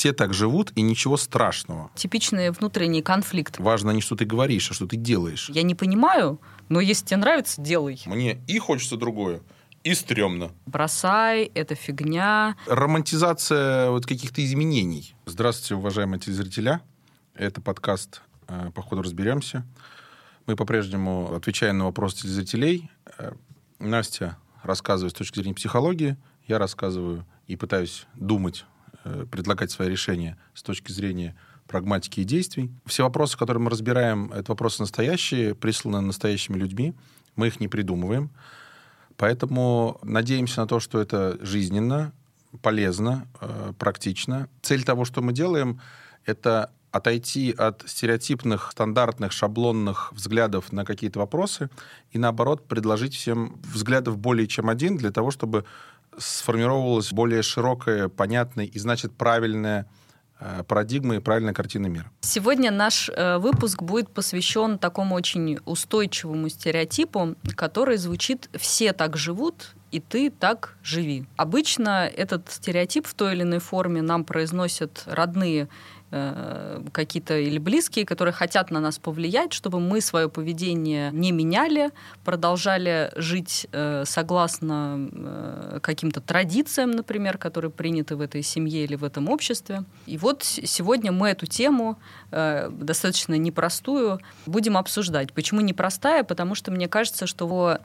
все так живут, и ничего страшного. Типичный внутренний конфликт. Важно не что ты говоришь, а что ты делаешь. Я не понимаю, но если тебе нравится, делай. Мне и хочется другое, и стрёмно. Бросай, это фигня. Романтизация вот каких-то изменений. Здравствуйте, уважаемые телезрителя. Это подкаст э, «Походу разберемся». Мы по-прежнему отвечаем на вопросы телезрителей. Э, Настя рассказывает с точки зрения психологии, я рассказываю и пытаюсь думать, предлагать свои решения с точки зрения прагматики и действий. Все вопросы, которые мы разбираем, это вопросы настоящие, присланы настоящими людьми. Мы их не придумываем. Поэтому надеемся на то, что это жизненно, полезно, э, практично. Цель того, что мы делаем, это отойти от стереотипных, стандартных, шаблонных взглядов на какие-то вопросы и, наоборот, предложить всем взглядов более чем один для того, чтобы сформировалась более широкая, понятная и, значит, правильная э, парадигма и правильная картина мира. Сегодня наш э, выпуск будет посвящен такому очень устойчивому стереотипу, который звучит «все так живут, и ты так живи». Обычно этот стереотип в той или иной форме нам произносят родные Э, какие-то или близкие, которые хотят на нас повлиять, чтобы мы свое поведение не меняли, продолжали жить э, согласно э, каким-то традициям, например, которые приняты в этой семье или в этом обществе. И вот сегодня мы эту тему достаточно непростую будем обсуждать. Почему непростая? Потому что мне кажется, что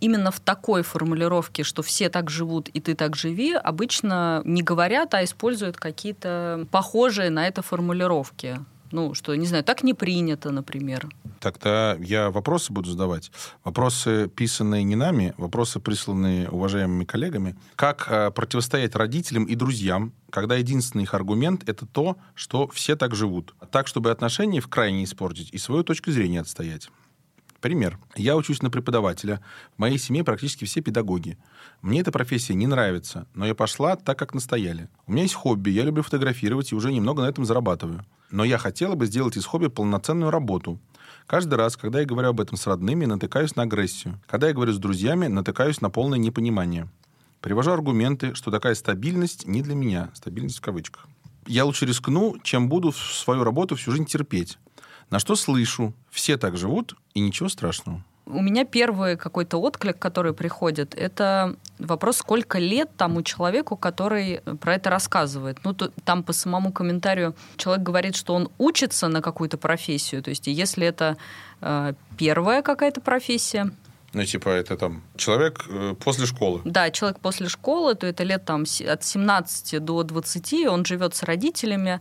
именно в такой формулировке, что все так живут и ты так живи, обычно не говорят, а используют какие-то похожие на это формулировки. Ну, что, не знаю, так не принято, например. Тогда я вопросы буду задавать. Вопросы, писанные не нами, вопросы, присланные уважаемыми коллегами. Как э, противостоять родителям и друзьям, когда единственный их аргумент — это то, что все так живут. Так, чтобы отношения в крайне испортить и свою точку зрения отстоять. Пример. Я учусь на преподавателя. В моей семье практически все педагоги. Мне эта профессия не нравится, но я пошла так, как настояли. У меня есть хобби, я люблю фотографировать и уже немного на этом зарабатываю. Но я хотела бы сделать из хобби полноценную работу. Каждый раз, когда я говорю об этом с родными, натыкаюсь на агрессию. Когда я говорю с друзьями, натыкаюсь на полное непонимание. Привожу аргументы, что такая стабильность не для меня. Стабильность в кавычках. Я лучше рискну, чем буду свою работу всю жизнь терпеть. На что слышу, все так живут, и ничего страшного. У меня первый какой-то отклик, который приходит, это вопрос, сколько лет тому человеку, который про это рассказывает. Ну, то, там по самому комментарию человек говорит, что он учится на какую-то профессию. То есть, если это э, первая какая-то профессия, ну, типа, это там человек э, после школы. Да, человек после школы, то это лет там от 17 до 20, он живет с родителями,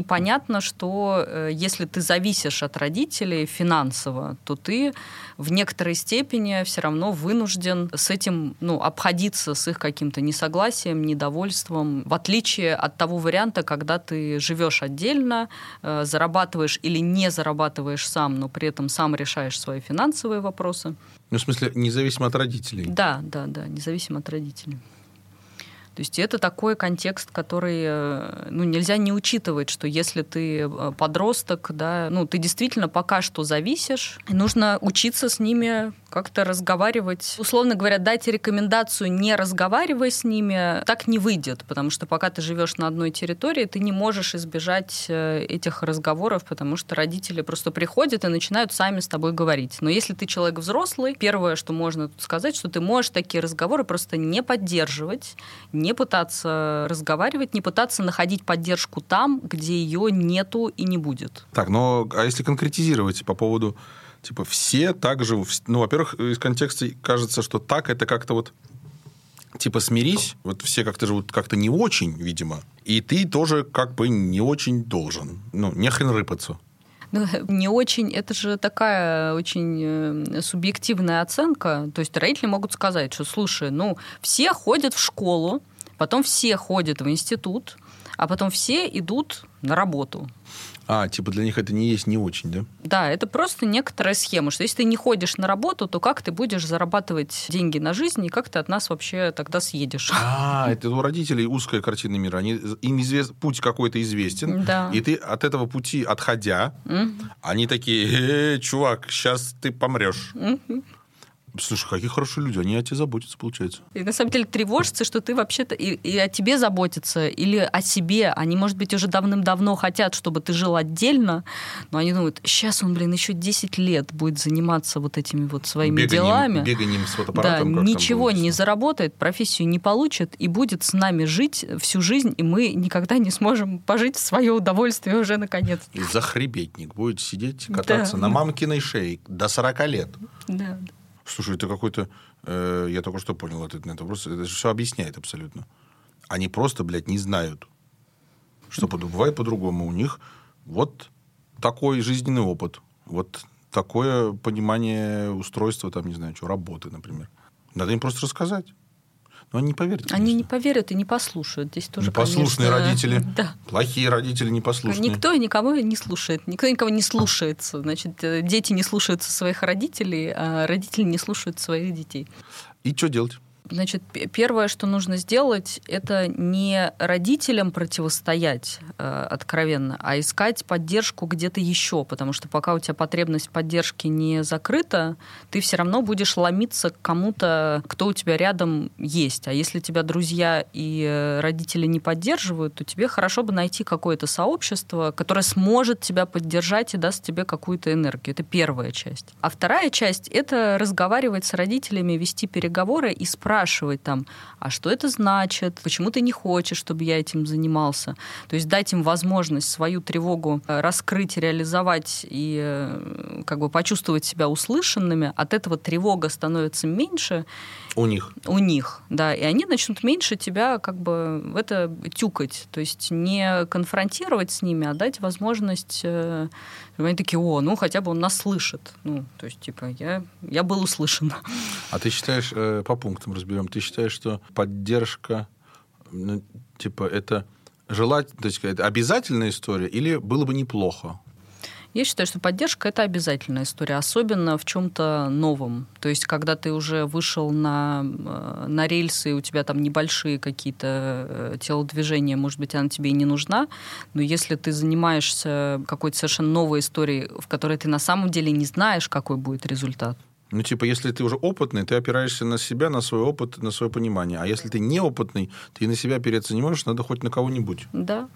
и понятно, что э, если ты зависишь от родителей финансово, то ты в некоторой степени все равно вынужден с этим ну, обходиться, с их каким-то несогласием, недовольством, в отличие от того варианта, когда ты живешь отдельно, э, зарабатываешь или не зарабатываешь сам, но при этом сам решаешь свои финансовые вопросы. Ну, в смысле, независимо от родителей? Да, да, да, независимо от родителей. То есть это такой контекст, который э, ну, нельзя не учитывать, что если ты э, подросток, да, ну, ты действительно пока что зависишь, нужно учиться с ними как-то разговаривать. Условно говоря, дать рекомендацию не разговаривай с ними, так не выйдет, потому что пока ты живешь на одной территории, ты не можешь избежать э, этих разговоров, потому что родители просто приходят и начинают сами с тобой говорить. Но если ты человек взрослый, первое, что можно тут сказать, что ты можешь такие разговоры просто не поддерживать, не пытаться разговаривать, не пытаться находить поддержку там, где ее нету и не будет. Так, но а если конкретизировать по поводу типа все так же... Ну, во-первых, из контекста кажется, что так это как-то вот типа смирись, вот все как-то живут как-то не очень, видимо, и ты тоже как бы не очень должен. Ну, не хрен рыпаться. Ну, не очень, это же такая очень э, субъективная оценка. То есть родители могут сказать, что, слушай, ну, все ходят в школу, потом все ходят в институт, а потом все идут на работу. А, типа для них это не есть не очень, да? Да, это просто некоторая схема, что если ты не ходишь на работу, то как ты будешь зарабатывать деньги на жизнь, и как ты от нас вообще тогда съедешь? А, это у родителей узкая картина мира. Они, им извест, путь какой-то известен, да. и ты от этого пути отходя, угу. они такие, э, чувак, сейчас ты помрешь. Угу. Слушай, какие хорошие люди, они о тебе заботятся, получается. И на самом деле тревожится, что ты вообще-то и, и о тебе заботятся, или о себе. Они, может быть, уже давным-давно хотят, чтобы ты жил отдельно, но они думают, сейчас он, блин, еще 10 лет будет заниматься вот этими вот своими Беганием- делами. Беганием с Да, фотоаппаратом. там ничего не заработает, профессию не получит и будет с нами жить всю жизнь, и мы никогда не сможем пожить в свое удовольствие уже наконец. И захребетник будет сидеть, кататься Да. на мамкиной шее до 40 лет. Да. Слушай, это какой-то... э, я только что понял ответ на этот вопрос. Это же все объясняет абсолютно. Они просто, блядь, не знают, что бывает по-другому. У них вот такой жизненный опыт, вот такое понимание устройства, там, не знаю, что, работы, например. Надо им просто рассказать. Но они не поверят. Они не конечно. поверят и не послушают. Здесь тоже, Непослушные конечно, родители. Да. Плохие родители непослушные. Никто никого не слушает. Никто никого не слушается. Значит, э, дети не слушаются своих родителей, а родители не слушают своих детей. И что делать? Значит, первое, что нужно сделать, это не родителям противостоять э, откровенно, а искать поддержку где-то еще, потому что пока у тебя потребность в поддержке не закрыта, ты все равно будешь ломиться к кому-то, кто у тебя рядом есть. А если тебя друзья и э, родители не поддерживают, то тебе хорошо бы найти какое-то сообщество, которое сможет тебя поддержать и даст тебе какую-то энергию. Это первая часть. А вторая часть — это разговаривать с родителями, вести переговоры и спрашивать там, а что это значит, почему ты не хочешь, чтобы я этим занимался. То есть дать им возможность свою тревогу э, раскрыть, реализовать и э, как бы почувствовать себя услышанными. От этого тревога становится меньше, У них. у них, да, и они начнут меньше тебя как бы в это тюкать, то есть не конфронтировать с ними, а дать возможность, э, они такие, о, ну хотя бы он нас слышит, ну, то есть типа я, я был услышан. А ты считаешь, по пунктам разберем, ты считаешь, что поддержка, ну, типа, это желать, то есть это обязательная история или было бы неплохо? Я считаю, что поддержка это обязательная история, особенно в чем-то новом. То есть, когда ты уже вышел на, э, на рельсы, и у тебя там небольшие какие-то э, телодвижения, может быть, она тебе и не нужна, но если ты занимаешься какой-то совершенно новой историей, в которой ты на самом деле не знаешь, какой будет результат. Ну, типа, если ты уже опытный, ты опираешься на себя, на свой опыт, на свое понимание. А если ты неопытный, ты на себя опереться не можешь, надо хоть на кого-нибудь. Да,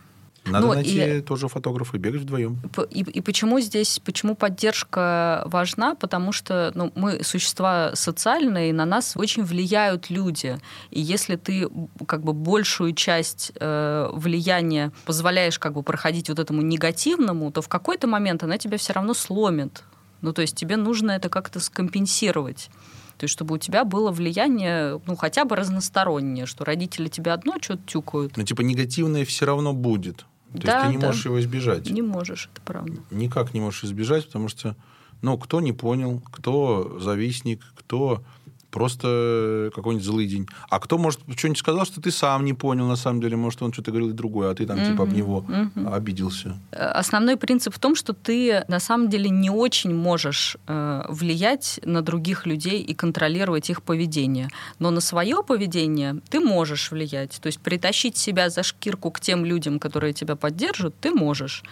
Надо Ну, найти и- тоже фотографа и бегать вдвоем. И, и почему здесь, почему поддержка важна? Потому что ну, мы существа социальные, и на нас очень влияют люди. И если ты как бы большую часть э, влияния позволяешь как бы проходить вот этому негативному, то в какой-то момент она тебя все равно сломит. Ну, то есть тебе нужно это как-то скомпенсировать. То есть, чтобы у тебя было влияние, ну, хотя бы разностороннее, что родители тебе одно что-то тюкают. Ну, типа, негативное все равно будет. То Да, есть ты не да. можешь его избежать. Не можешь, это правда. Никак не можешь избежать, потому что, ну, кто не понял, кто завистник, кто просто какой-нибудь злый день. А кто, может, что-нибудь сказал, что ты сам не понял, на самом деле, может, он что-то говорил и другое, а ты там, типа, об него мгм. обиделся. Э, Основной принцип в том, что ты на самом деле не очень можешь э, влиять на других людей и контролировать их поведение. Но на свое поведение ты можешь влиять. То есть притащить себя за шкирку к тем людям, которые тебя поддержат, ты можешь.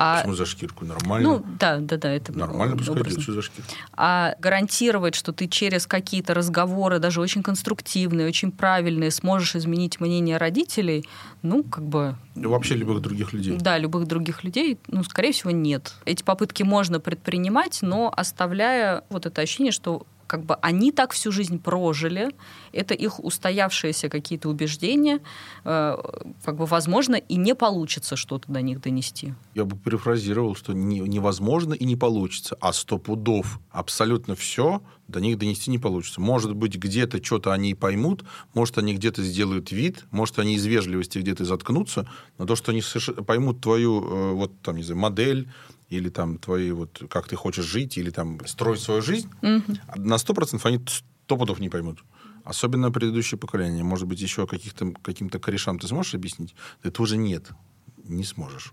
А, Почему за шкирку? Нормально. ну, да, да, да, это Нормально, пускай идет, за шкирку. А гарантировать, что ты через какие-то разговоры, даже очень конструктивные, очень правильные, сможешь изменить мнение родителей, ну, как бы Вообще любых других людей. да, любых других людей, ну, скорее всего, нет. Эти попытки можно предпринимать, но оставляя вот это ощущение, что как бы они так всю жизнь прожили, это их устоявшиеся какие-то убеждения, э, как бы, возможно, и не получится что-то до них донести. Я бы перефразировал, что не- невозможно и не получится, а сто пудов абсолютно все до них донести не получится. Может быть, где-то что-то они поймут, может, они где-то сделают вид, может, они из вежливости где-то заткнутся, но то, что они поймут твою э, вот там, не знаю, модель, или там твои вот, как ты хочешь жить, или там строить свою жизнь, Мгм. на сто процентов они сто пудов не поймут. Особенно предыдущее поколение. Может быть, еще каких-то, каким-то корешам ты сможешь объяснить? Ты тоже нет, не сможешь.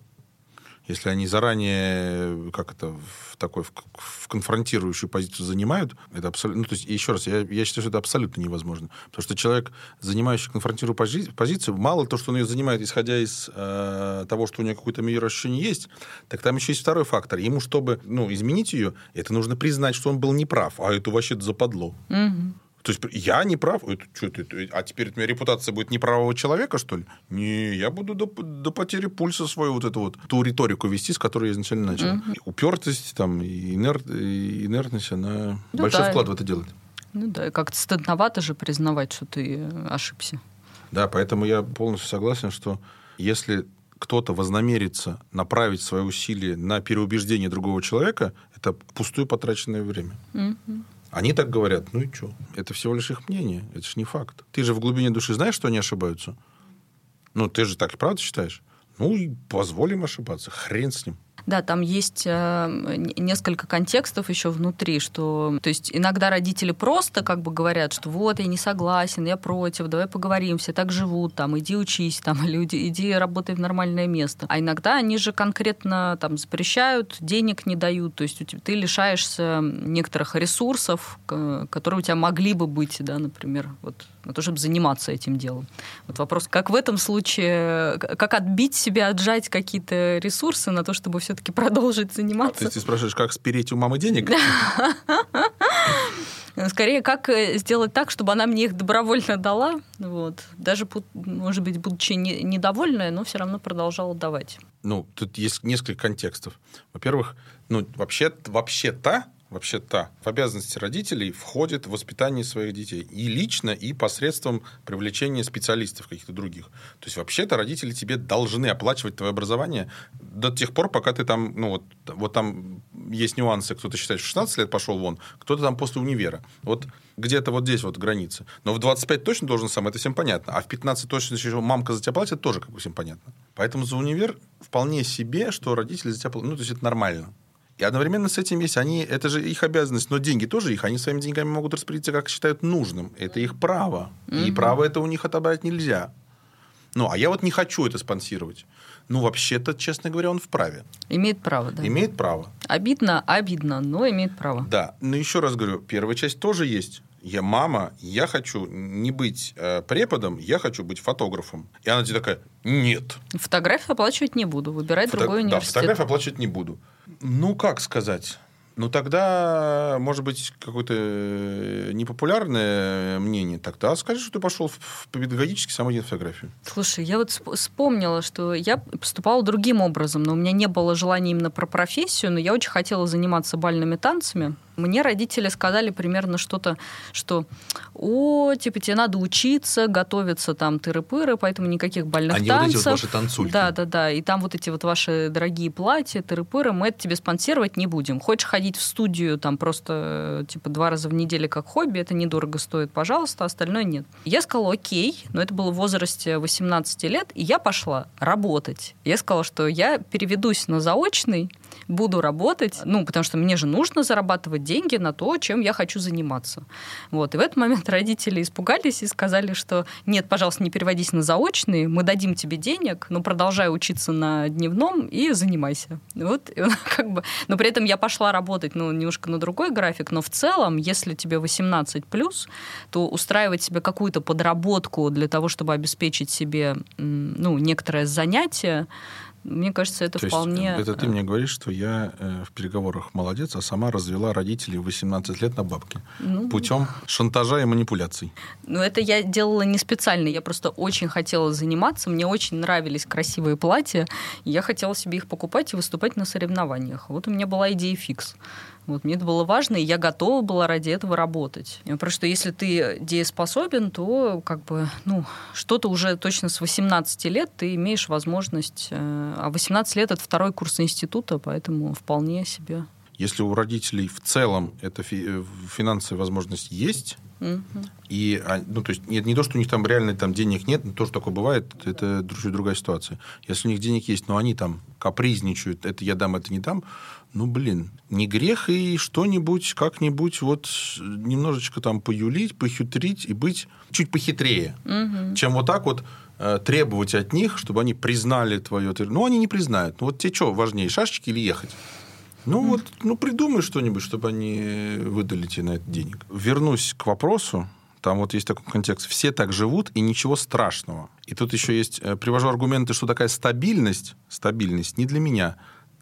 Если они заранее, как это, в такой в, в конфронтирующую позицию занимают, это абсолютно... Ну, то есть, еще раз, я, я считаю, что это абсолютно невозможно. Потому что человек, занимающий конфронтирующую позицию, мало то, что он ее занимает, исходя из э, того, что у него какое-то мироощущение есть, так там еще есть второй фактор. Ему, чтобы ну, изменить ее, это нужно признать, что он был неправ, а это вообще западло. Угу. То есть я не прав, это, что это, а теперь у меня репутация будет неправого человека, что ли? Не, я буду до, до потери пульса свою вот эту вот ту риторику вести, с которой я изначально начал. Угу. Упертость там, и, инерт, и инертность, она ну, большой да. вклад в это делает. Ну да, как-то стыдновато же признавать, что ты ошибся. Да, поэтому я полностью согласен, что если кто-то вознамерится направить свои усилия на переубеждение другого человека, это пустое потраченное время. Угу. Они так говорят, ну и что? Это всего лишь их мнение, это же не факт. Ты же в глубине души знаешь, что они ошибаются? Ну, ты же так и правда считаешь? Ну, и позволим ошибаться, хрен с ним. Да, там есть э, несколько контекстов еще внутри, что, то есть иногда родители просто как бы говорят, что вот я не согласен, я против, давай поговорим, все так живут, там, иди учись, там, или иди, иди работай в нормальное место. А иногда они же конкретно там запрещают, денег не дают, то есть ты лишаешься некоторых ресурсов, которые у тебя могли бы быть, да, например, вот на то, чтобы заниматься этим делом. Вот вопрос, как в этом случае, как отбить себя, отжать какие-то ресурсы на то, чтобы все-таки продолжить заниматься. А, то есть ты спрашиваешь, как спереть у мамы денег? Скорее, как э, сделать так, чтобы она мне их добровольно дала, вот. даже, может быть, будучи недовольная, но все равно продолжала давать. Ну, тут есть несколько контекстов. Во-первых, ну, вообще, вообще-то вообще-то в обязанности родителей входит воспитание своих детей. И лично, и посредством привлечения специалистов каких-то других. То есть, вообще-то родители тебе должны оплачивать твое образование до тех пор, пока ты там, ну вот, вот там есть нюансы, кто-то считает, что 16 лет пошел вон, кто-то там после универа. Вот где-то вот здесь вот граница. Но в 25 точно должен сам, это всем понятно. А в 15 точно еще мамка за тебя платит, тоже как бы всем понятно. Поэтому за универ вполне себе, что родители за тебя платят. Ну, то есть это нормально. И одновременно с этим есть они, это же их обязанность, но деньги тоже их, они своими деньгами могут распорядиться, как считают нужным. Это их право. Mm-hmm. И право это у них отобрать нельзя. Ну, а я вот не хочу это спонсировать. Ну, вообще-то, честно говоря, он вправе. Имеет право, да. Имеет право. Обидно, обидно, но имеет право. Да. Но еще раз говорю, первая часть тоже есть. Я мама, я хочу не быть э, преподом, я хочу быть фотографом. И она тебе такая, нет. Фотографию оплачивать не буду, выбирать Фото... другой университет. Да, фотографию оплачивать не буду. Ну, как сказать? Ну, тогда, может быть, какое-то э, непопулярное мнение. Тогда скажи, что ты пошел в педагогический самый фотографию. Слушай, я вот вспомнила, что я поступала другим образом, но у меня не было желания именно про профессию, но я очень хотела заниматься бальными танцами. Мне родители сказали примерно что-то, что о, типа, тебе надо учиться, готовиться там тыры-пыры, поэтому никаких бальных Они танцев. вот эти вот ваши танцульки. Да, да, да. И там вот эти вот ваши дорогие платья, тыры-пыры, мы это тебе спонсировать не будем. Хочешь ходить в студию там просто типа два раза в неделю как хобби, это недорого стоит, пожалуйста, остальное нет. Я сказала, окей, но это было в возрасте 18 лет, и я пошла работать. Я сказала, что я переведусь на заочный, буду работать, ну, потому что мне же нужно зарабатывать деньги на то, чем я хочу заниматься. Вот. И в этот момент родители испугались и сказали, что нет, пожалуйста, не переводись на заочный, мы дадим тебе денег, но продолжай учиться на дневном и занимайся. Вот, и, как бы, но при этом я пошла работать, ну, немножко на другой график, но в целом, если тебе 18 плюс, то устраивать себе какую-то подработку для того, чтобы обеспечить себе, ну, некоторое занятие, мне кажется, это То вполне... Есть, это ты мне говоришь, что я э, в переговорах молодец, а сама развела родителей в 18 лет на бабки. Ну... Путем шантажа и манипуляций. Ну, это я делала не специально. Я просто очень хотела заниматься. Мне очень нравились красивые платья. Я хотела себе их покупать и выступать на соревнованиях. Вот у меня была идея фикс. Вот, мне это было важно, и я готова была ради этого работать. Потому что если ты дееспособен, то как бы, ну, что-то уже точно с 18 лет ты имеешь возможность... Э, а 18 лет — это второй курс института, поэтому вполне себе. Если у родителей в целом эта фи- э, финансовая возможность есть, Угу. И, а, ну, то есть, нет, не то, что у них там реально там денег нет, но то, что такое бывает, это другая ситуация. Если у них денег есть, но они там капризничают, это я дам, это не дам, ну, блин, не грех и что-нибудь, как-нибудь вот немножечко там поюлить, похитрить и быть чуть похитрее, угу. чем вот так вот э, требовать от них, чтобы они признали твое... Ну, они не признают. Ну, вот тебе что важнее, шашечки или ехать? Ну, вот, ну, придумай что-нибудь, чтобы они выдали тебе на это денег. Вернусь к вопросу. Там вот есть такой контекст. Все так живут, и ничего страшного. И тут еще есть... э, Привожу аргументы, что такая стабильность, стабильность не для меня,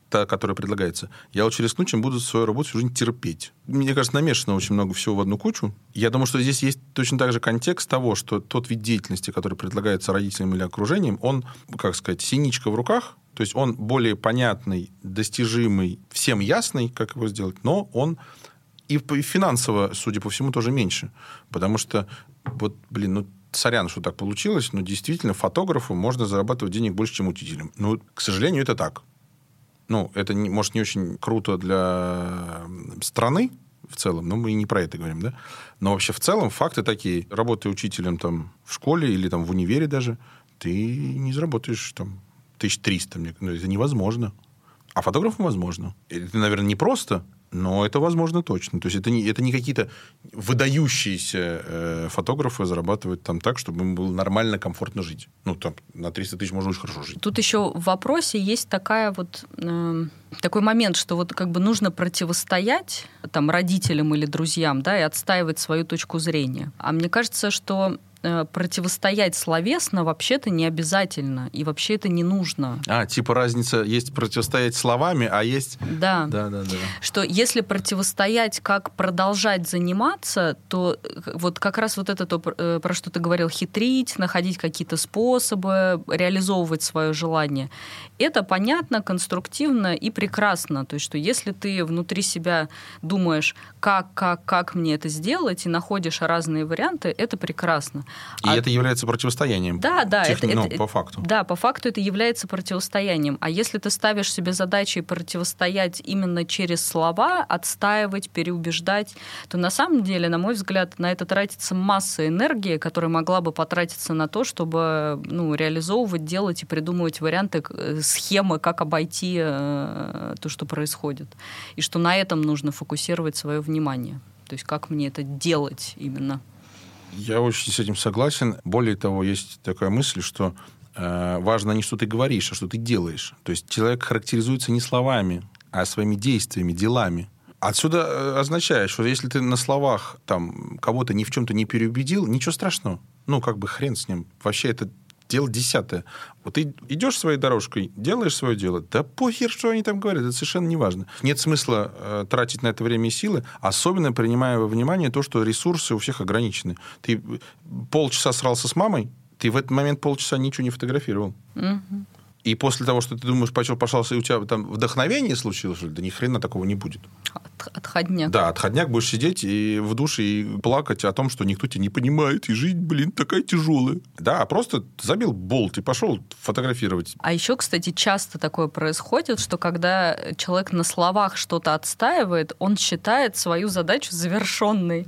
та, которая предлагается. Я лучше рискну, чем буду свою работу всю жизнь терпеть. Мне кажется, намешано очень много всего в одну кучу. Я думаю, что здесь есть точно так же контекст того, что тот вид деятельности, который предлагается родителям или окружением, он, как сказать, синичка в руках, то есть он более понятный, достижимый, всем ясный, как его сделать, но он и финансово, судя по всему, тоже меньше. Потому что, вот, блин, ну, сорян, что так получилось, но действительно фотографу можно зарабатывать денег больше, чем учителям. Ну, к сожалению, это так. Ну, это, не, может, не очень круто для страны в целом, но мы и не про это говорим, да? Но вообще в целом факты такие. Работая учителем там в школе или там в универе даже, ты не заработаешь там 1300. Мне, ну, это невозможно. А фотографом возможно. Это, наверное, не просто, но это возможно точно. То есть это не, это не какие-то выдающиеся э, фотографы зарабатывают там так, чтобы им было нормально, комфортно жить. Ну, там на 300 тысяч можно очень хорошо жить. Тут еще в вопросе есть такая вот э, такой момент, что вот как бы нужно противостоять там родителям или друзьям, да, и отстаивать свою точку зрения. А мне кажется, что противостоять словесно вообще-то не обязательно, и вообще это не нужно. А, типа разница есть противостоять словами, а есть... Да. Да, да, да. Что если противостоять, как продолжать заниматься, то э, вот как раз вот это то, э, про что ты говорил, хитрить, находить какие-то способы, реализовывать свое желание, это понятно, конструктивно и прекрасно. То есть, что если ты внутри себя думаешь, как, как, как мне это сделать, и находишь разные варианты, это прекрасно. И А- это является противостоянием. Да, да, Тех- это, ну, это- по факту. Да, по факту это является противостоянием. А если ты ставишь себе задачей противостоять именно через слова, отстаивать, переубеждать, то на самом деле, на мой взгляд, на это тратится масса энергии, которая могла бы потратиться на то, чтобы ну, реализовывать, делать и придумывать варианты, э, схемы, как обойти э, то, что происходит. И что на этом нужно фокусировать свое внимание. То есть как мне это делать именно. Я очень с этим согласен. Более того, есть такая мысль, что э, важно не что ты говоришь, а что ты делаешь. То есть человек характеризуется не словами, а своими действиями, делами. Отсюда э, означает, что если ты на словах там кого-то ни в чем-то не переубедил, ничего страшного. Ну, как бы хрен с ним. Вообще это дело десятое. Вот ты идешь своей дорожкой, делаешь свое дело, да похер, что они там говорят, это совершенно не важно. Нет смысла э, тратить на это время и силы, особенно принимая во внимание то, что ресурсы у всех ограничены. Ты э, полчаса срался с мамой, ты в этот момент полчаса ничего не фотографировал. Мгм. И после того, что ты думаешь, пошел, пошелся, и у тебя там вдохновение случилось, да ни хрена такого не будет. От- отходняк. Да, отходняк будешь сидеть и в душе и плакать о том, что никто тебя не понимает, и жизнь, блин, такая тяжелая. Да, а просто забил болт и пошел фотографировать. А еще, кстати, часто такое происходит, что когда человек на словах что-то отстаивает, он считает свою задачу завершенной.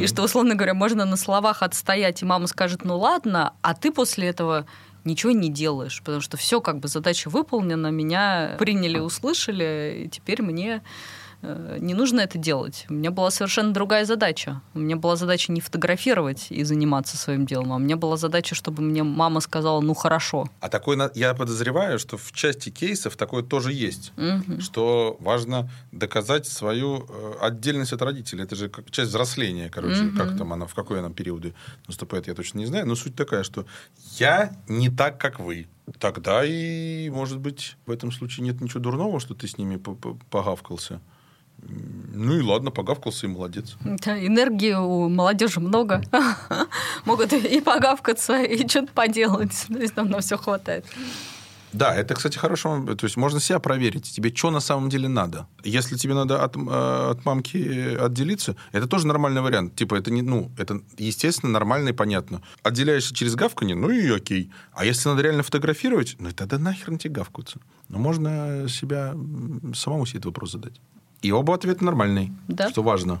И что, условно говоря, можно на словах отстоять, и мама скажет, ну ладно, а ты после этого ничего не делаешь, потому что все как бы задача выполнена, меня приняли, услышали, и теперь мне не нужно это делать. У меня была совершенно другая задача. У меня была задача не фотографировать и заниматься своим делом, а у меня была задача, чтобы мне мама сказала, ну хорошо. А такой, я подозреваю, что в части кейсов такое тоже есть. Мгм. Что важно доказать свою э, отдельность от родителей. Это же часть взросления, короче. Мгм. Как там она, в какой она периоды наступает, я точно не знаю. Но суть такая, что я не так, как вы. Тогда и, может быть, в этом случае нет ничего дурного, что ты с ними по- по- погавкался. Ну и ладно, погавкался и молодец. Да, энергии у молодежи много. Могут и погавкаться, и что-то поделать. То есть нам на все хватает. Да, это, кстати, хорошо. То есть можно себя проверить. Тебе что на самом деле надо? Если тебе надо от, э, от мамки отделиться, это тоже нормальный вариант. Типа это не, ну, это естественно нормально и понятно. Отделяешься через гавканье, ну и окей. А если надо реально фотографировать, ну тогда нахер на тебе гавкаться. Но можно себя самому себе этот вопрос задать. И оба ответа нормальные, Да. что важно.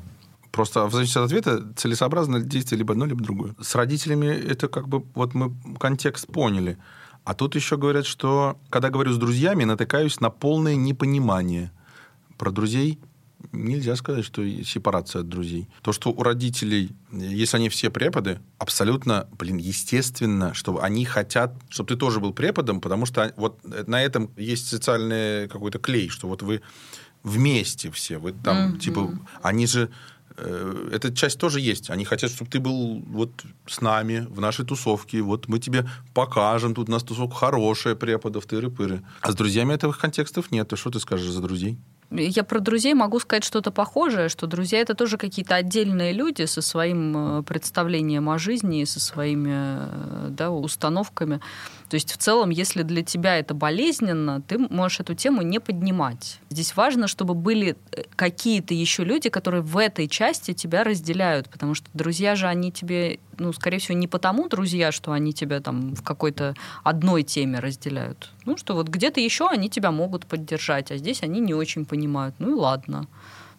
Просто в зависимости от ответа целесообразно действие либо одно, либо другое. С родителями это как бы вот мы контекст поняли. А тут еще говорят, что когда говорю с друзьями, натыкаюсь на полное непонимание. Про друзей нельзя сказать, что сепарация от друзей. То, что у родителей, если они все преподы, абсолютно, блин, естественно, что они хотят, чтобы ты тоже был преподом, потому что вот на этом есть социальный какой-то клей, что вот вы вместе все, вы там, mm-hmm. типа, они же э, эта часть тоже есть. Они хотят, чтобы ты был вот с нами в нашей тусовке. Вот мы тебе покажем. Тут у нас тусовка хорошая, преподов, тыры-пыры. А с друзьями этого контекстов нет. А что ты скажешь за друзей? Я про друзей могу сказать что-то похожее, что друзья это тоже какие-то отдельные люди со своим э, представлением о жизни, со своими э, да, установками. То есть в целом, если для тебя это болезненно, ты можешь эту тему не поднимать. Здесь важно, чтобы были э, какие-то еще люди, которые в этой части тебя разделяют, потому что друзья же, они тебе, ну, скорее всего, не потому друзья, что они тебя там в какой-то одной теме разделяют. Ну, что вот где-то еще они тебя могут поддержать, а здесь они не очень понимают. Ну и ладно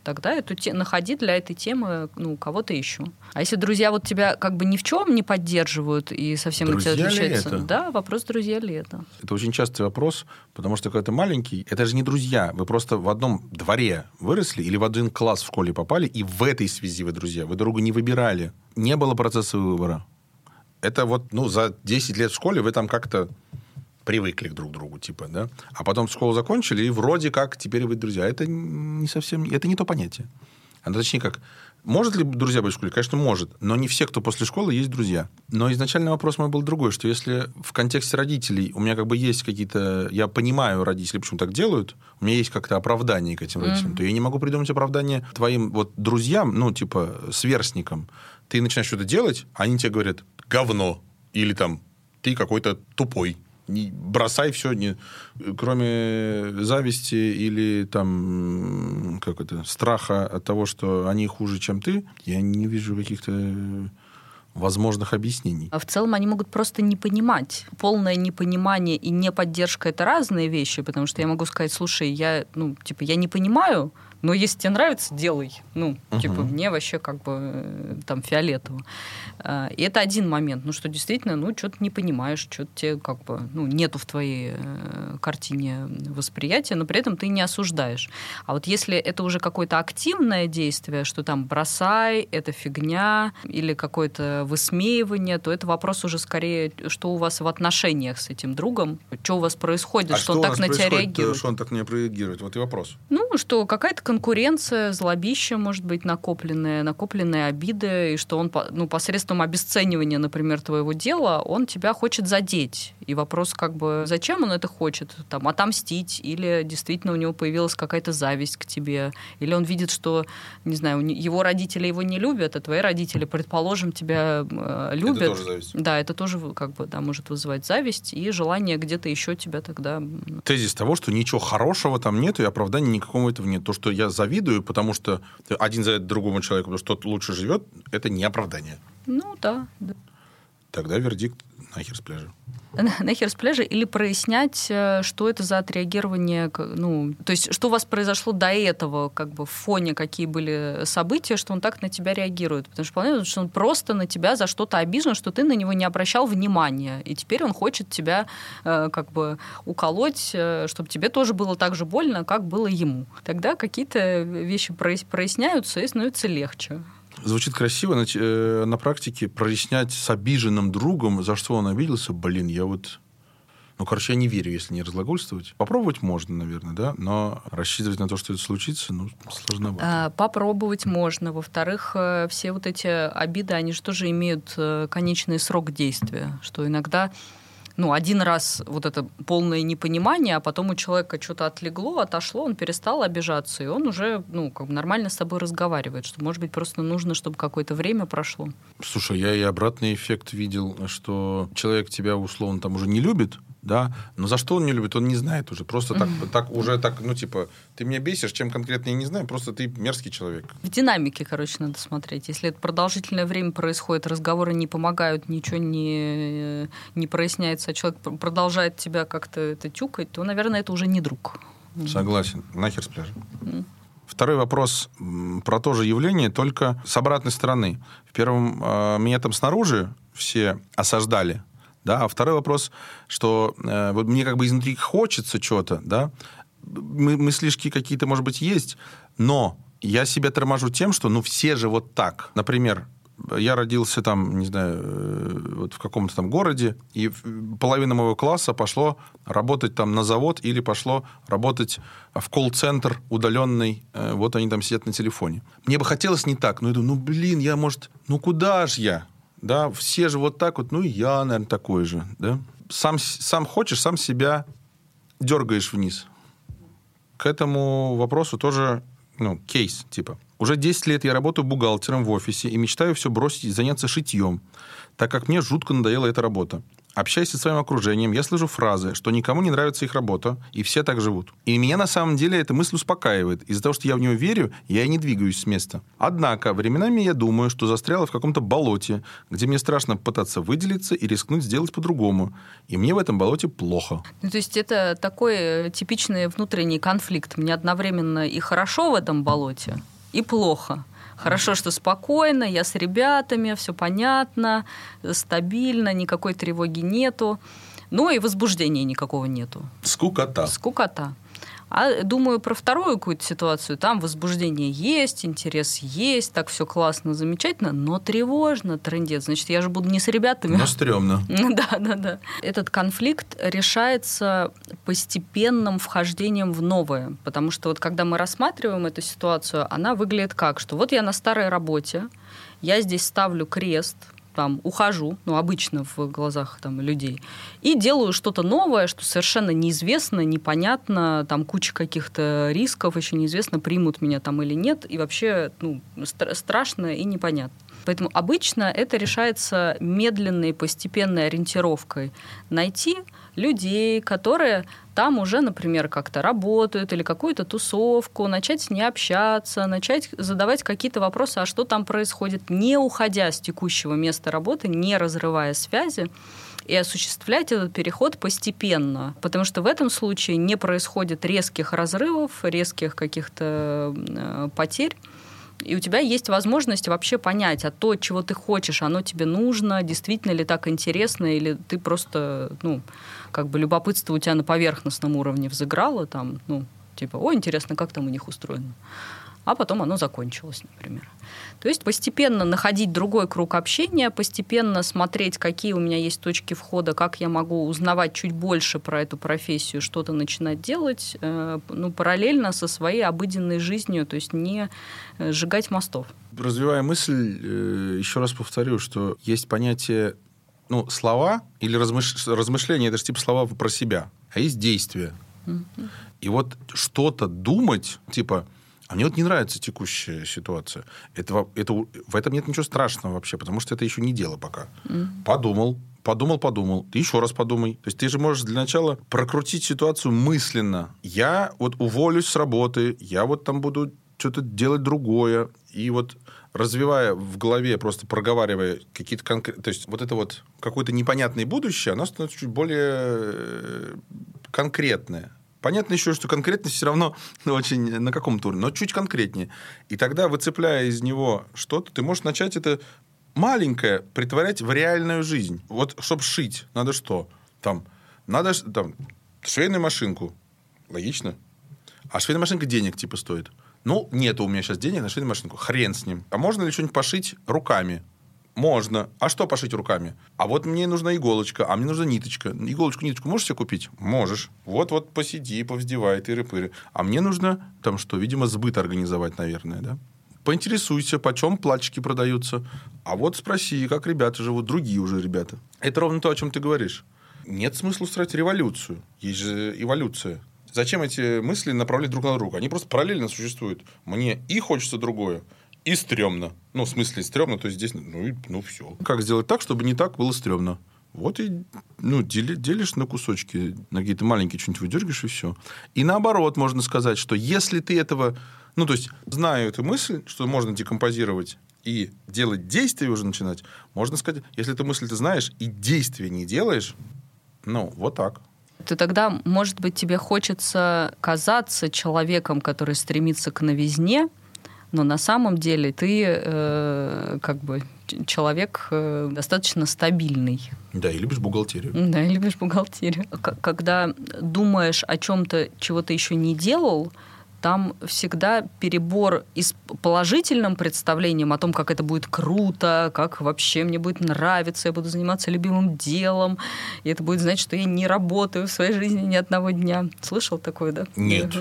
тогда эту те... находи для этой темы ну, кого-то еще. А если друзья вот тебя как бы ни в чем не поддерживают и совсем друзья от тебя отличаются, это? да, вопрос друзья ли это? Это очень частый вопрос, потому что когда ты маленький, это же не друзья, вы просто в одном дворе выросли или в один класс в школе попали, и в этой связи вы друзья, вы друга не выбирали, не было процесса выбора. Это вот, ну, за 10 лет в школе вы там как-то привыкли друг к другу, типа, да. А потом школу закончили, и вроде как теперь вы друзья. Это не совсем, это не то понятие. А точнее как, может ли друзья быть в школе? Конечно, может. Но не все, кто после школы, есть друзья. Но изначальный вопрос мой был другой, что если в контексте родителей у меня как бы есть какие-то... Я понимаю родителей, почему так делают, у меня есть как-то оправдание к этим родителям, mm-hmm. то я не могу придумать оправдание твоим вот друзьям, ну, типа, сверстникам. Ты начинаешь что-то делать, они тебе говорят «говно» или там «ты какой-то тупой» не, бросай все, не, кроме зависти или там, как это, страха от того, что они хуже, чем ты, я не вижу каких-то возможных объяснений. А в целом они могут просто не понимать. Полное непонимание и неподдержка это разные вещи, потому что я могу сказать, слушай, я, ну, типа, я не понимаю, но если тебе нравится, делай. Ну, угу. типа, мне вообще как бы э, там фиолетово. А, и это один момент. Ну, что действительно, ну, что-то не понимаешь, что-то тебе как бы, ну, нету в твоей э, картине восприятия, но при этом ты не осуждаешь. А вот если это уже какое-то активное действие, что там бросай, это фигня, или какое-то высмеивание, то это вопрос уже скорее, что у вас в отношениях с этим другом, что у вас происходит, а что, что он так на тебя реагирует. Что он так не реагирует? Вот и вопрос. Ну, что какая-то конкуренция, злобище, может быть, накопленные, накопленные обиды, и что он ну, посредством обесценивания, например, твоего дела, он тебя хочет задеть. И вопрос как бы, зачем он это хочет? Там, отомстить? Или действительно у него появилась какая-то зависть к тебе? Или он видит, что, не знаю, его родители его не любят, а твои родители, предположим, тебя э, любят. Это тоже зависть. Да, это тоже как бы да, может вызывать зависть и желание где-то еще тебя тогда... Тезис того, что ничего хорошего там нет, и оправдания никакого этого нет. То, что я я завидую, потому что один за другому человеку, потому что тот лучше живет, это не оправдание. Ну да. да. Тогда вердикт нахер с пляжа. Нахер с пляжа или прояснять, э, что это за отреагирование, ну, то есть что у вас произошло до этого, как бы в фоне, какие были события, что он так на тебя реагирует. Потому что понятно, что он просто на тебя за что-то обижен, что ты на него не обращал внимания. И теперь он хочет тебя э, как бы уколоть, э, чтобы тебе тоже было так же больно, как было ему. Тогда какие-то вещи проясняются и становится легче. Звучит красиво, на, э, на практике прояснять с обиженным другом, за что он обиделся, блин, я вот... Ну, короче, я не верю, если не разглагольствовать. Попробовать можно, наверное, да, но рассчитывать на то, что это случится, ну, сложновато. А, попробовать можно. Во-вторых, э, все вот эти обиды, они же тоже имеют э, конечный срок действия, что иногда ну, один раз вот это полное непонимание, а потом у человека что-то отлегло, отошло, он перестал обижаться, и он уже, ну, как бы нормально с собой разговаривает, что, может быть, просто нужно, чтобы какое-то время прошло. Слушай, я и обратный эффект видел, что человек тебя, условно, там уже не любит, да, но за что он не любит, он не знает уже. Просто так, так уже так, ну, типа, ты меня бесишь, чем конкретно я не знаю, просто ты мерзкий человек. В динамике, короче, надо смотреть. Если это продолжительное время происходит, разговоры не помогают, ничего не, не проясняется, а человек продолжает тебя как-то это тюкать, то, наверное, это уже не друг. Согласен. Нахер с пляжа. Второй вопрос про то же явление, только с обратной стороны. В первом э, меня там снаружи все осаждали, да, а второй вопрос, что э, вот мне как бы изнутри хочется чего-то, да, мы, мыслишки какие-то, может быть, есть, но я себя торможу тем, что ну все же вот так. Например, я родился там, не знаю, э, вот в каком-то там городе, и половина моего класса пошло работать там на завод или пошло работать в колл-центр удаленный. Э, вот они там сидят на телефоне. Мне бы хотелось не так, но я думаю, ну, блин, я, может, ну, куда ж я? Да, все же вот так вот, ну, и я, наверное, такой же, да. Сам, сам хочешь, сам себя дергаешь вниз. К этому вопросу тоже, ну, кейс, типа. Уже 10 лет я работаю бухгалтером в офисе и мечтаю все бросить и заняться шитьем, так как мне жутко надоела эта работа. Общаясь со своим окружением, я слышу фразы, что никому не нравится их работа, и все так живут. И меня на самом деле эта мысль успокаивает. Из-за того, что я в нее верю, я и не двигаюсь с места. Однако, временами я думаю, что застряла в каком-то болоте, где мне страшно пытаться выделиться и рискнуть сделать по-другому. И мне в этом болоте плохо. Ну, то есть это такой э, типичный внутренний конфликт. Мне одновременно и хорошо в этом болоте, и плохо. Хорошо, что спокойно, я с ребятами, все понятно, стабильно, никакой тревоги нету. Ну и возбуждения никакого нету. Скукота. Скукота. А думаю про вторую какую-то ситуацию. Там возбуждение есть, интерес есть, так все классно, замечательно, но тревожно, трендец. Значит, я же буду не с ребятами. Но стрёмно. Да, да, да. Этот конфликт решается постепенным вхождением в новое. Потому что вот когда мы рассматриваем эту ситуацию, она выглядит как, что вот я на старой работе, я здесь ставлю крест, там ухожу, ну, обычно в глазах там, людей, и делаю что-то новое, что совершенно неизвестно, непонятно, там куча каких-то рисков, еще неизвестно, примут меня там или нет, и вообще ну, стра- страшно и непонятно. Поэтому обычно это решается медленной, постепенной ориентировкой. Найти людей, которые там уже, например, как-то работают или какую-то тусовку, начать с ней общаться, начать задавать какие-то вопросы, а что там происходит, не уходя с текущего места работы, не разрывая связи и осуществлять этот переход постепенно. Потому что в этом случае не происходит резких разрывов, резких каких-то э, потерь. И у тебя есть возможность вообще понять, а то, чего ты хочешь, оно тебе нужно, действительно ли так интересно, или ты просто, ну, как бы любопытство у тебя на поверхностном уровне взыграло, там, ну, типа, о, интересно, как там у них устроено. А потом оно закончилось, например. То есть постепенно находить другой круг общения, постепенно смотреть, какие у меня есть точки входа, как я могу узнавать чуть больше про эту профессию, что-то начинать делать, э, ну, параллельно со своей обыденной жизнью, то есть не э, сжигать мостов. Развивая мысль, э, еще раз повторю, что есть понятие ну, слова или размыш... размышления, это же типа слова про себя, а есть действия. Mm-hmm. И вот что-то думать, типа, а мне вот не нравится текущая ситуация. Это, это, в этом нет ничего страшного вообще, потому что это еще не дело пока. Mm. Подумал, подумал, подумал. Ты еще раз подумай. То есть ты же можешь для начала прокрутить ситуацию мысленно. Я вот уволюсь с работы, я вот там буду что-то делать другое. И вот развивая в голове, просто проговаривая какие-то конкретные... То есть вот это вот какое-то непонятное будущее, оно становится чуть более э, конкретное. Понятно еще, что конкретность все равно очень на каком-то уровне, но чуть конкретнее. И тогда, выцепляя из него что-то, ты можешь начать это маленькое притворять в реальную жизнь. Вот, чтобы шить, надо что? Там, надо там, швейную машинку. Логично. А швейная машинка денег типа стоит. Ну, нет у меня сейчас денег на швейную машинку. Хрен с ним. А можно ли что-нибудь пошить руками? Можно. А что пошить руками? А вот мне нужна иголочка, а мне нужна ниточка. Иголочку, ниточку можешь себе купить? Можешь. Вот-вот посиди, повздевай, тыры-пыры. А мне нужно, там что, видимо, сбыт организовать, наверное, да? Поинтересуйся, почем платчики продаются. А вот спроси, как ребята живут, другие уже ребята. Это ровно то, о чем ты говоришь. Нет смысла устраивать революцию. Есть же эволюция. Зачем эти мысли направлять друг на друга? Они просто параллельно существуют. Мне и хочется другое, и стрёмно. Ну, в смысле стрёмно, то есть здесь, ну, и, ну все. Как сделать так, чтобы не так было стрёмно? Вот и ну, дели, делишь на кусочки, на какие-то маленькие что-нибудь выдергиваешь, и все. И наоборот, можно сказать, что если ты этого... Ну, то есть, знаю эту мысль, что можно декомпозировать и делать действия уже начинать, можно сказать, если эту мысль ты знаешь и действия не делаешь, ну, вот так. Ты тогда, может быть, тебе хочется казаться человеком, который стремится к новизне, но на самом деле ты э, как бы человек э, достаточно стабильный. Да, и любишь бухгалтерию. Да, и любишь бухгалтерию. Когда думаешь о чем-то, чего ты еще не делал, там всегда перебор и с положительным представлением о том, как это будет круто, как вообще мне будет нравиться, я буду заниматься любимым делом, и это будет значить, что я не работаю в своей жизни ни одного дня. Слышал такое, да? Нет.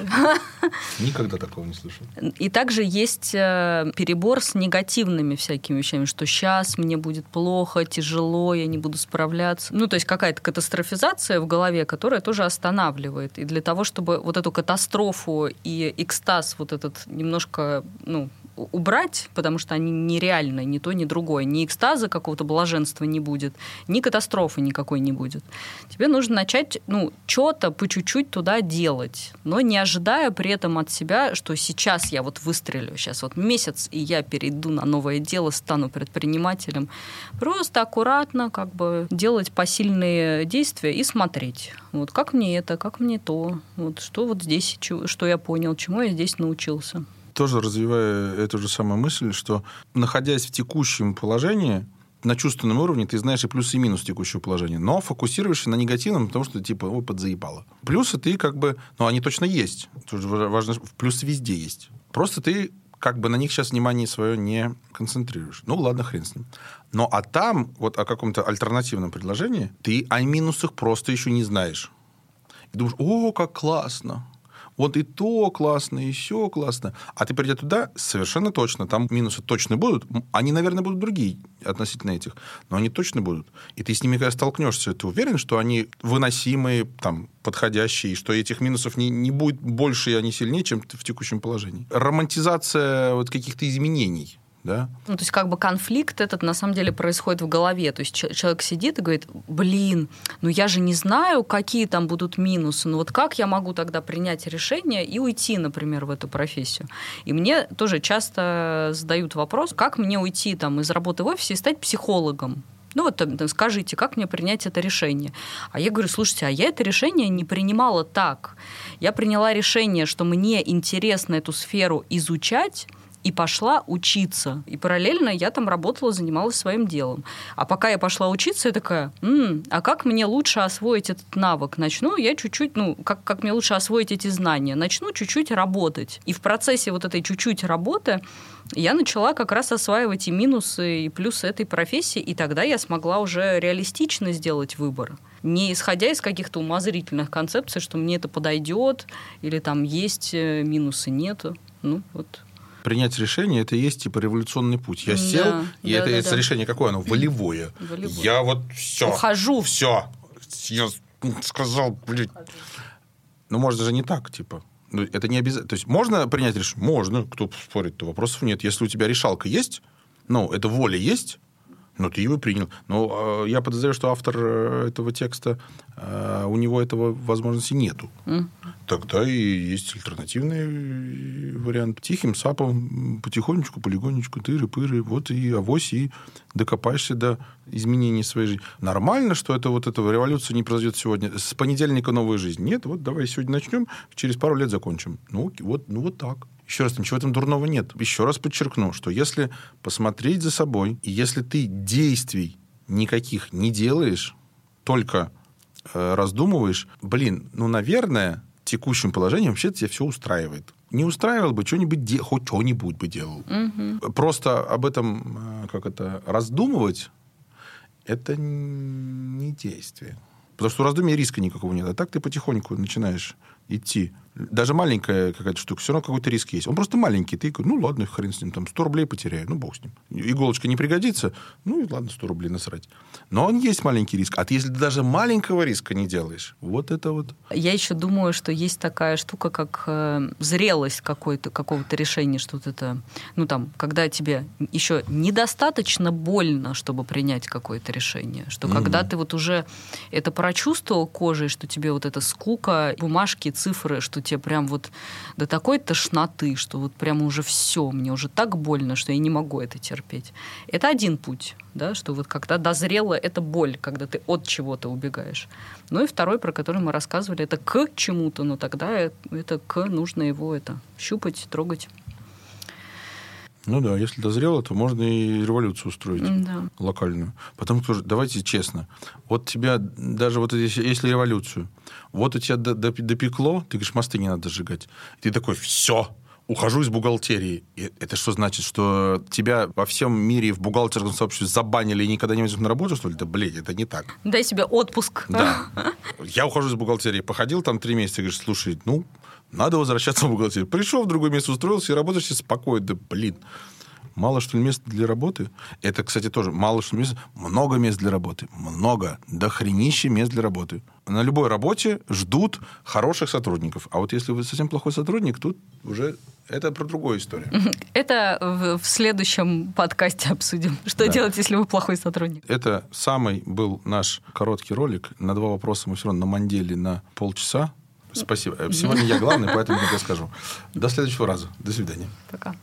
Никогда такого не слышал. И также есть э, перебор с негативными всякими вещами, что сейчас мне будет плохо, тяжело, я не буду справляться. Ну, то есть какая-то катастрофизация в голове, которая тоже останавливает. И для того, чтобы вот эту катастрофу и экстаз вот этот немножко, ну, убрать, потому что они нереальны, ни то, ни другое. Ни экстаза какого-то блаженства не будет, ни катастрофы никакой не будет. Тебе нужно начать, ну, что-то по чуть-чуть туда делать, но не ожидая при этом от себя, что сейчас я вот выстрелю, сейчас вот месяц, и я перейду на новое дело, стану предпринимателем. Просто аккуратно как бы делать посильные действия и смотреть. Вот как мне это, как мне то, вот что вот здесь, что я понял, чему я здесь научился тоже развивая эту же самую мысль, что находясь в текущем положении, на чувственном уровне ты знаешь и плюсы, и минусы текущего положения, но фокусируешься на негативном, потому что типа, о, подзаебало. Плюсы ты как бы, ну, они точно есть. Тут важно, плюсы везде есть. Просто ты как бы на них сейчас внимание свое не концентрируешь. Ну, ладно, хрен с ним. Но а там, вот о каком-то альтернативном предложении, ты о минусах просто еще не знаешь. И думаешь, о, как классно, вот и то классно, и все классно. А ты придя туда, совершенно точно, там минусы точно будут. Они, наверное, будут другие относительно этих, но они точно будут. И ты с ними, когда столкнешься, ты уверен, что они выносимые, там, подходящие, что этих минусов не, не будет больше, и они сильнее, чем в текущем положении. Романтизация вот каких-то изменений да? Ну, то есть как бы конфликт этот на самом деле происходит в голове. То есть человек сидит и говорит, блин, ну я же не знаю, какие там будут минусы, ну вот как я могу тогда принять решение и уйти, например, в эту профессию? И мне тоже часто задают вопрос, как мне уйти там из работы в офисе и стать психологом? Ну вот там, скажите, как мне принять это решение? А я говорю, слушайте, а я это решение не принимала так. Я приняла решение, что мне интересно эту сферу изучать, и пошла учиться. И параллельно я там работала, занималась своим делом. А пока я пошла учиться, я такая, М, а как мне лучше освоить этот навык? Начну я чуть-чуть, ну, как, как мне лучше освоить эти знания? Начну чуть-чуть работать. И в процессе вот этой чуть-чуть работы я начала как раз осваивать и минусы, и плюсы этой профессии, и тогда я смогла уже реалистично сделать выбор. Не исходя из каких-то умозрительных концепций, что мне это подойдет, или там есть э, минусы, нету. Ну, вот принять решение это и есть типа революционный путь. Я сел, да, и да, это, да, это да. решение какое оно? Волевое. Волевое. Я вот все. Ухожу. Все. Я сказал, блядь. Ну, может, даже не так, типа. Ну, это не обязательно. То есть можно принять решение? Можно. Кто спорит, то вопросов нет. Если у тебя решалка есть, ну, это воля есть, ну, ты его принял. Но э, я подозреваю, что автор э, этого текста, э, у него этого возможности нету. Mm. Тогда и есть альтернативный вариант. Тихим сапом, потихонечку, полигонечку, тыры-пыры, вот и авось, и докопаешься до изменений своей жизни. Нормально, что это вот эта революция не произойдет сегодня. С понедельника новая жизнь. Нет, вот давай сегодня начнем, через пару лет закончим. Ну, вот, ну вот так. Еще раз, ничего в этом дурного нет. Еще раз подчеркну, что если посмотреть за собой, и если ты действий никаких не делаешь, только э, раздумываешь, блин, ну, наверное, текущим положением вообще тебя все устраивает. Не устраивал бы, что-нибудь де- хоть что-нибудь бы делал. Угу. Просто об этом, э, как это, раздумывать, это не действие. Потому что у раздумья риска никакого нет. А так ты потихоньку начинаешь идти даже маленькая какая-то штука, все равно какой-то риск есть. Он просто маленький. Ты ну ладно, хрен с ним, там 100 рублей потеряю, ну бог с ним. Иголочка не пригодится, ну и ладно, 100 рублей насрать. Но он есть маленький риск. А ты, если даже маленького риска не делаешь, вот это вот. Я еще думаю, что есть такая штука, как э, зрелость какой-то, какого-то решения, что вот это, ну там, когда тебе еще недостаточно больно, чтобы принять какое-то решение, что mm когда ты вот уже это прочувствовал кожей, что тебе вот эта скука, бумажки, цифры, что тебе прям вот до такой тошноты, что вот прямо уже все, мне уже так больно, что я не могу это терпеть. Это один путь, да, что вот когда дозрела эта боль, когда ты от чего-то убегаешь. Ну и второй, про который мы рассказывали, это к чему-то, но тогда это к нужно его это щупать, трогать. Ну да, если дозрело, то можно и революцию устроить Да. локальную. Потому что, давайте честно, вот тебя даже вот если, если революцию, вот у тебя до- до- допекло, ты говоришь, мосты не надо сжигать. Ты такой, все, ухожу из бухгалтерии. И это что значит, что тебя во всем мире в бухгалтерском сообществе забанили и никогда не возьмут на работу, что ли? Да, блин, это не так. Дай себе отпуск. Да. Я ухожу из бухгалтерии, походил там три месяца, говоришь, слушай, ну, надо возвращаться в бухгалтерию. Пришел в другое место, устроился и работаешь себе спокойно. Да, блин, мало что ли мест для работы? Это, кстати, тоже мало что ли мест. Много мест для работы. Много. До хренища мест для работы. На любой работе ждут хороших сотрудников. А вот если вы совсем плохой сотрудник, тут уже это про другую историю. Это в, в следующем подкасте обсудим. Что Да. делать, если вы плохой сотрудник? Это самый был наш короткий ролик. На два вопроса мы все равно намандели на полчаса. Спасибо. Сегодня я главный, поэтому я скажу. До следующего раза. До свидания. Пока.